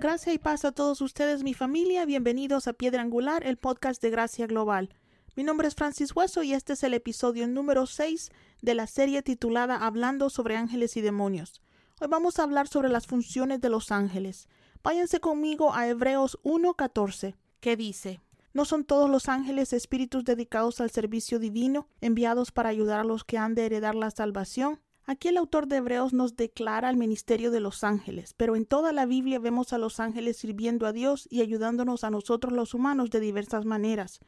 Gracias y paz a todos ustedes, mi familia. Bienvenidos a Piedra Angular, el podcast de Gracia Global. Mi nombre es Francis Hueso y este es el episodio número 6 de la serie titulada Hablando sobre ángeles y demonios. Hoy vamos a hablar sobre las funciones de los ángeles. Váyanse conmigo a Hebreos 1.14, que dice, ¿No son todos los ángeles espíritus dedicados al servicio divino, enviados para ayudar a los que han de heredar la salvación? Aquí el autor de Hebreos nos declara el ministerio de los ángeles, pero en toda la Biblia vemos a los ángeles sirviendo a Dios y ayudándonos a nosotros los humanos de diversas maneras.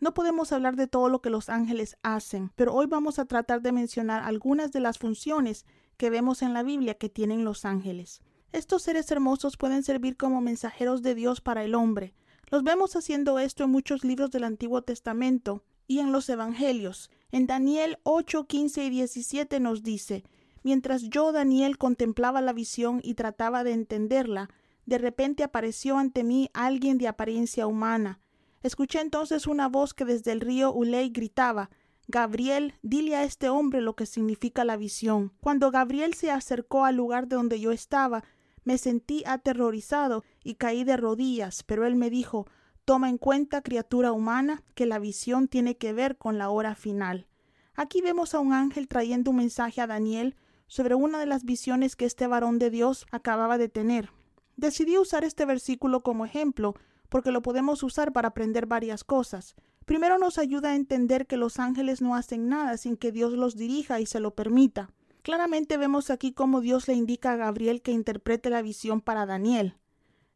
No podemos hablar de todo lo que los ángeles hacen, pero hoy vamos a tratar de mencionar algunas de las funciones que vemos en la Biblia que tienen los ángeles. Estos seres hermosos pueden servir como mensajeros de Dios para el hombre. Los vemos haciendo esto en muchos libros del Antiguo Testamento y en los Evangelios. En Daniel 8, 15 y 17 nos dice, Mientras yo, Daniel, contemplaba la visión y trataba de entenderla, de repente apareció ante mí alguien de apariencia humana. Escuché entonces una voz que desde el río Ulei gritaba, Gabriel, dile a este hombre lo que significa la visión. Cuando Gabriel se acercó al lugar de donde yo estaba, me sentí aterrorizado y caí de rodillas, pero él me dijo, Toma en cuenta, criatura humana, que la visión tiene que ver con la hora final. Aquí vemos a un ángel trayendo un mensaje a Daniel sobre una de las visiones que este varón de Dios acababa de tener. Decidí usar este versículo como ejemplo porque lo podemos usar para aprender varias cosas. Primero nos ayuda a entender que los ángeles no hacen nada sin que Dios los dirija y se lo permita. Claramente vemos aquí cómo Dios le indica a Gabriel que interprete la visión para Daniel.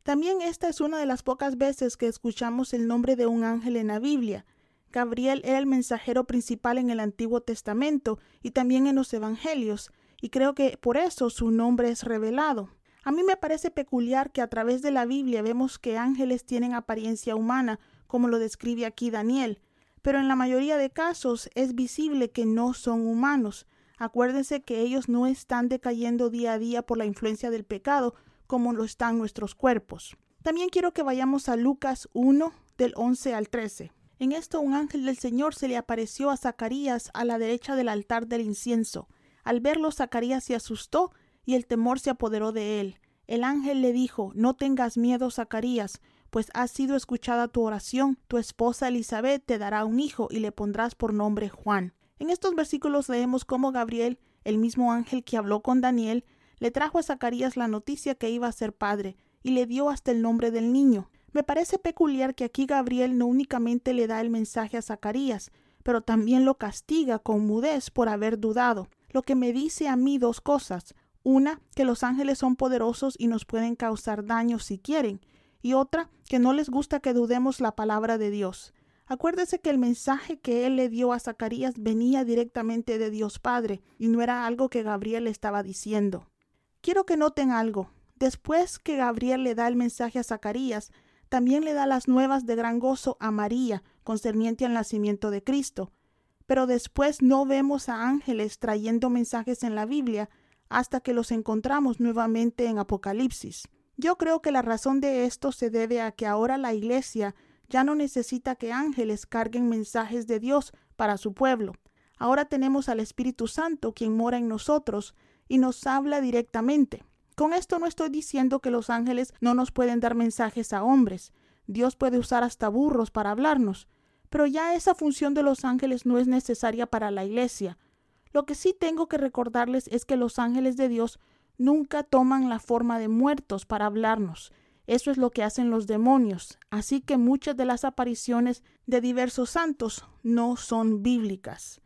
También esta es una de las pocas veces que escuchamos el nombre de un ángel en la Biblia. Gabriel era el mensajero principal en el Antiguo Testamento y también en los Evangelios, y creo que por eso su nombre es revelado. A mí me parece peculiar que a través de la Biblia vemos que ángeles tienen apariencia humana, como lo describe aquí Daniel, pero en la mayoría de casos es visible que no son humanos. Acuérdense que ellos no están decayendo día a día por la influencia del pecado, como lo están nuestros cuerpos. También quiero que vayamos a Lucas 1 del 11 al 13. En esto un ángel del Señor se le apareció a Zacarías a la derecha del altar del incienso. Al verlo Zacarías se asustó y el temor se apoderó de él. El ángel le dijo No tengas miedo, Zacarías, pues ha sido escuchada tu oración. Tu esposa Elizabeth te dará un hijo y le pondrás por nombre Juan. En estos versículos leemos cómo Gabriel, el mismo ángel que habló con Daniel, le trajo a Zacarías la noticia que iba a ser padre, y le dio hasta el nombre del niño. Me parece peculiar que aquí Gabriel no únicamente le da el mensaje a Zacarías, pero también lo castiga con mudez por haber dudado, lo que me dice a mí dos cosas. Una, que los ángeles son poderosos y nos pueden causar daño si quieren, y otra, que no les gusta que dudemos la palabra de Dios. Acuérdese que el mensaje que él le dio a Zacarías venía directamente de Dios Padre, y no era algo que Gabriel estaba diciendo. Quiero que noten algo. Después que Gabriel le da el mensaje a Zacarías, también le da las nuevas de gran gozo a María concerniente al nacimiento de Cristo. Pero después no vemos a ángeles trayendo mensajes en la Biblia hasta que los encontramos nuevamente en Apocalipsis. Yo creo que la razón de esto se debe a que ahora la Iglesia ya no necesita que ángeles carguen mensajes de Dios para su pueblo. Ahora tenemos al Espíritu Santo quien mora en nosotros y nos habla directamente. Con esto no estoy diciendo que los ángeles no nos pueden dar mensajes a hombres. Dios puede usar hasta burros para hablarnos. Pero ya esa función de los ángeles no es necesaria para la iglesia. Lo que sí tengo que recordarles es que los ángeles de Dios nunca toman la forma de muertos para hablarnos. Eso es lo que hacen los demonios. Así que muchas de las apariciones de diversos santos no son bíblicas.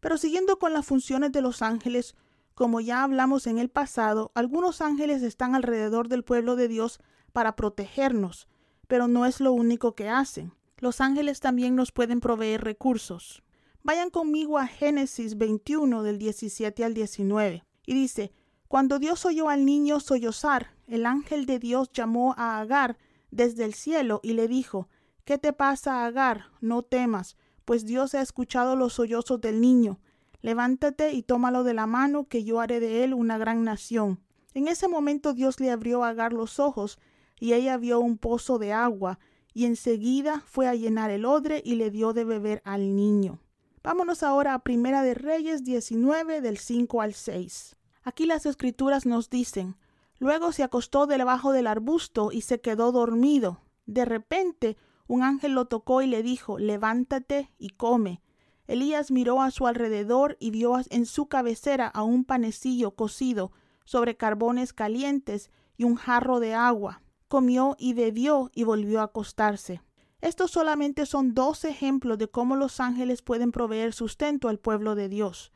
Pero siguiendo con las funciones de los ángeles, como ya hablamos en el pasado, algunos ángeles están alrededor del pueblo de Dios para protegernos, pero no es lo único que hacen. Los ángeles también nos pueden proveer recursos. Vayan conmigo a Génesis 21 del 17 al 19 y dice, cuando Dios oyó al niño sollozar, el ángel de Dios llamó a Agar desde el cielo y le dijo, ¿Qué te pasa, Agar? No temas, pues Dios ha escuchado los sollozos del niño. Levántate y tómalo de la mano, que yo haré de él una gran nación. En ese momento Dios le abrió a Agar los ojos y ella vio un pozo de agua y enseguida fue a llenar el odre y le dio de beber al niño. Vámonos ahora a Primera de Reyes 19 del 5 al 6. Aquí las escrituras nos dicen, luego se acostó debajo del arbusto y se quedó dormido. De repente un ángel lo tocó y le dijo, levántate y come. Elías miró a su alrededor y vio en su cabecera a un panecillo cocido sobre carbones calientes y un jarro de agua. Comió y bebió y volvió a acostarse. Estos solamente son dos ejemplos de cómo los ángeles pueden proveer sustento al pueblo de Dios.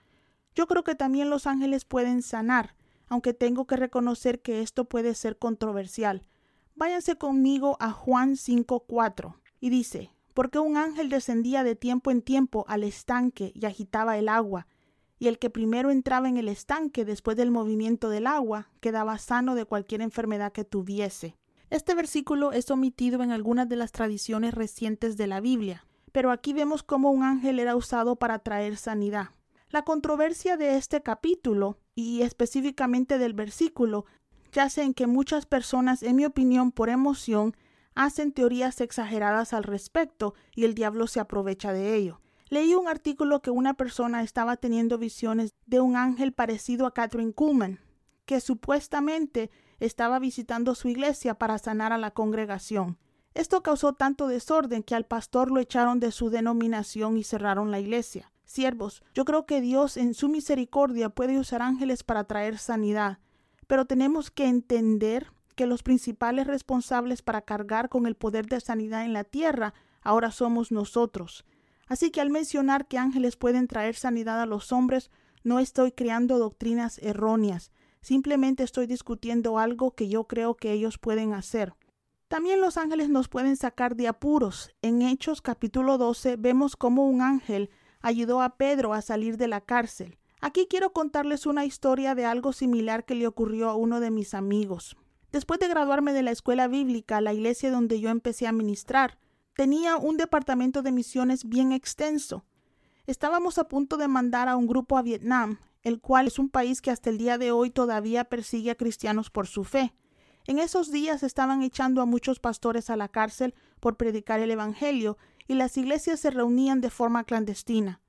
Yo creo que también los ángeles pueden sanar, aunque tengo que reconocer que esto puede ser controversial. Váyanse conmigo a Juan 5.4 y dice, porque un ángel descendía de tiempo en tiempo al estanque y agitaba el agua, y el que primero entraba en el estanque después del movimiento del agua quedaba sano de cualquier enfermedad que tuviese. Este versículo es omitido en algunas de las tradiciones recientes de la Biblia, pero aquí vemos cómo un ángel era usado para traer sanidad. La controversia de este capítulo, y específicamente del versículo, yace en que muchas personas, en mi opinión, por emoción, hacen teorías exageradas al respecto y el diablo se aprovecha de ello. Leí un artículo que una persona estaba teniendo visiones de un ángel parecido a Catherine Kuhlman, que supuestamente estaba visitando su iglesia para sanar a la congregación. Esto causó tanto desorden que al pastor lo echaron de su denominación y cerraron la iglesia. Siervos, yo creo que Dios en su misericordia puede usar ángeles para traer sanidad, pero tenemos que entender que los principales responsables para cargar con el poder de sanidad en la tierra ahora somos nosotros. Así que al mencionar que ángeles pueden traer sanidad a los hombres, no estoy creando doctrinas erróneas, simplemente estoy discutiendo algo que yo creo que ellos pueden hacer. También los ángeles nos pueden sacar de apuros. En Hechos capítulo 12 vemos cómo un ángel ayudó a Pedro a salir de la cárcel. Aquí quiero contarles una historia de algo similar que le ocurrió a uno de mis amigos. Después de graduarme de la escuela bíblica, la iglesia donde yo empecé a ministrar, tenía un departamento de misiones bien extenso. Estábamos a punto de mandar a un grupo a Vietnam, el cual es un país que hasta el día de hoy todavía persigue a cristianos por su fe. En esos días estaban echando a muchos pastores a la cárcel por predicar el Evangelio y las iglesias se reunían de forma clandestina.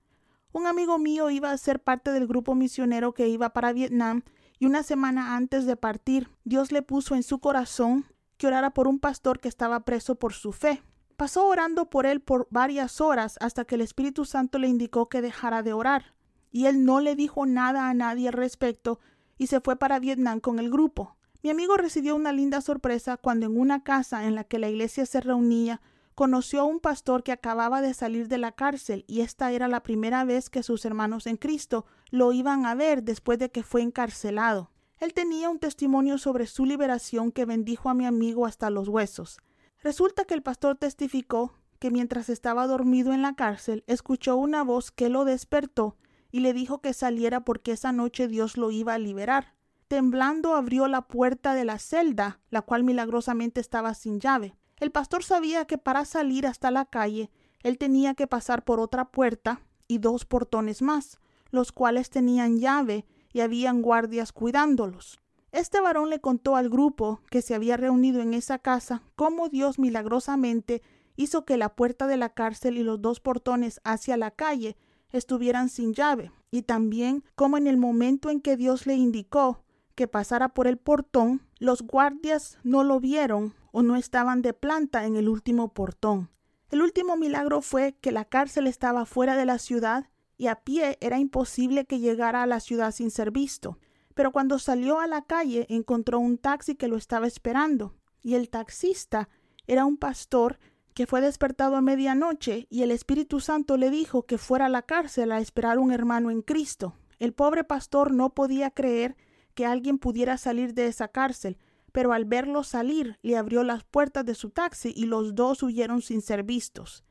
Un amigo mío iba a ser parte del grupo misionero que iba para Vietnam y una semana antes de partir, Dios le puso en su corazón que orara por un pastor que estaba preso por su fe. Pasó orando por él por varias horas hasta que el Espíritu Santo le indicó que dejara de orar, y él no le dijo nada a nadie al respecto y se fue para Vietnam con el grupo. Mi amigo recibió una linda sorpresa cuando en una casa en la que la iglesia se reunía conoció a un pastor que acababa de salir de la cárcel y esta era la primera vez que sus hermanos en Cristo lo iban a ver después de que fue encarcelado. Él tenía un testimonio sobre su liberación que bendijo a mi amigo hasta los huesos. Resulta que el pastor testificó que mientras estaba dormido en la cárcel escuchó una voz que lo despertó y le dijo que saliera porque esa noche Dios lo iba a liberar. Temblando abrió la puerta de la celda, la cual milagrosamente estaba sin llave. El pastor sabía que para salir hasta la calle él tenía que pasar por otra puerta y dos portones más, los cuales tenían llave y habían guardias cuidándolos. Este varón le contó al grupo que se había reunido en esa casa cómo Dios milagrosamente hizo que la puerta de la cárcel y los dos portones hacia la calle estuvieran sin llave, y también cómo en el momento en que Dios le indicó que pasara por el portón, los guardias no lo vieron o no estaban de planta en el último portón. El último milagro fue que la cárcel estaba fuera de la ciudad y a pie era imposible que llegara a la ciudad sin ser visto. Pero cuando salió a la calle encontró un taxi que lo estaba esperando, y el taxista era un pastor que fue despertado a medianoche y el Espíritu Santo le dijo que fuera a la cárcel a esperar un hermano en Cristo. El pobre pastor no podía creer que alguien pudiera salir de esa cárcel, pero al verlo salir le abrió las puertas de su taxi y los dos huyeron sin ser vistos.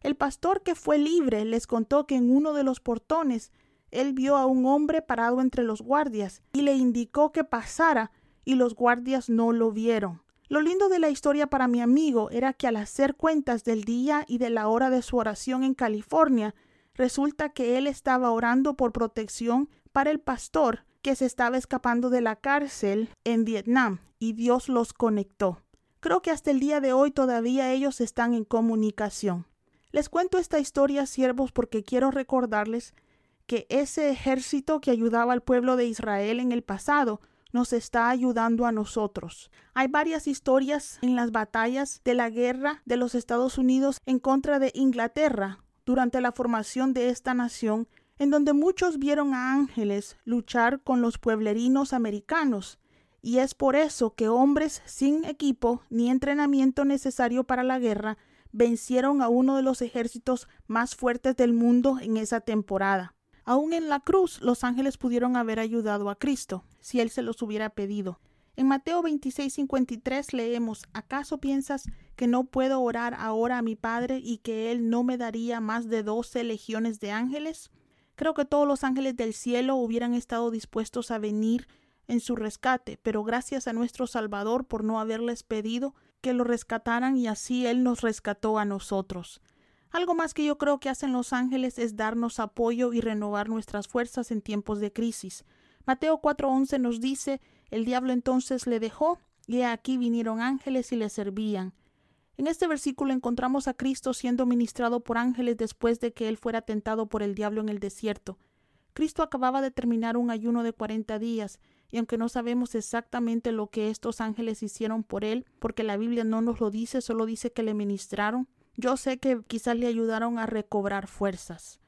El pastor que fue libre les contó que en uno de los portones él vio a un hombre parado entre los guardias y le indicó que pasara y los guardias no lo vieron. Lo lindo de la historia para mi amigo era que al hacer cuentas del día y de la hora de su oración en California, resulta que él estaba orando por protección para el pastor que se estaba escapando de la cárcel en Vietnam y Dios los conectó. Creo que hasta el día de hoy todavía ellos están en comunicación. Les cuento esta historia, siervos, porque quiero recordarles que ese ejército que ayudaba al pueblo de Israel en el pasado nos está ayudando a nosotros. Hay varias historias en las batallas de la guerra de los Estados Unidos en contra de Inglaterra durante la formación de esta nación, en donde muchos vieron a ángeles luchar con los pueblerinos americanos, y es por eso que hombres sin equipo ni entrenamiento necesario para la guerra vencieron a uno de los ejércitos más fuertes del mundo en esa temporada. Aún en la cruz los ángeles pudieron haber ayudado a Cristo, si él se los hubiera pedido. En Mateo 26:53 leemos, ¿acaso piensas que no puedo orar ahora a mi Padre y que Él no me daría más de doce legiones de ángeles? Creo que todos los ángeles del cielo hubieran estado dispuestos a venir en su rescate, pero gracias a nuestro Salvador por no haberles pedido que lo rescataran y así Él nos rescató a nosotros. Algo más que yo creo que hacen los ángeles es darnos apoyo y renovar nuestras fuerzas en tiempos de crisis. Mateo 4:11 nos dice, el diablo entonces le dejó, y aquí vinieron ángeles y le servían. En este versículo encontramos a Cristo siendo ministrado por ángeles después de que él fuera tentado por el diablo en el desierto. Cristo acababa de terminar un ayuno de cuarenta días, y aunque no sabemos exactamente lo que estos ángeles hicieron por él, porque la Biblia no nos lo dice, solo dice que le ministraron, yo sé que quizás le ayudaron a recobrar fuerzas.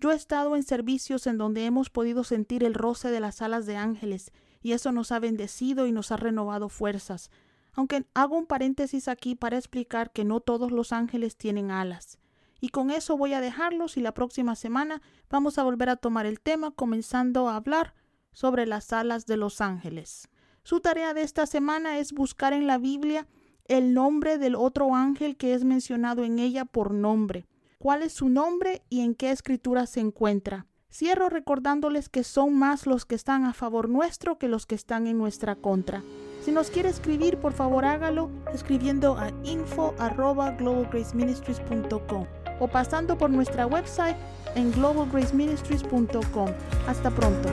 Yo he estado en servicios en donde hemos podido sentir el roce de las alas de ángeles, y eso nos ha bendecido y nos ha renovado fuerzas. Aunque hago un paréntesis aquí para explicar que no todos los ángeles tienen alas. Y con eso voy a dejarlos y la próxima semana vamos a volver a tomar el tema comenzando a hablar sobre las alas de los ángeles. Su tarea de esta semana es buscar en la Biblia el nombre del otro ángel que es mencionado en ella por nombre, cuál es su nombre y en qué escritura se encuentra. Cierro recordándoles que son más los que están a favor nuestro que los que están en nuestra contra. Si nos quiere escribir, por favor hágalo escribiendo a info o pasando por nuestra website en globalgraceministries.com. Hasta pronto.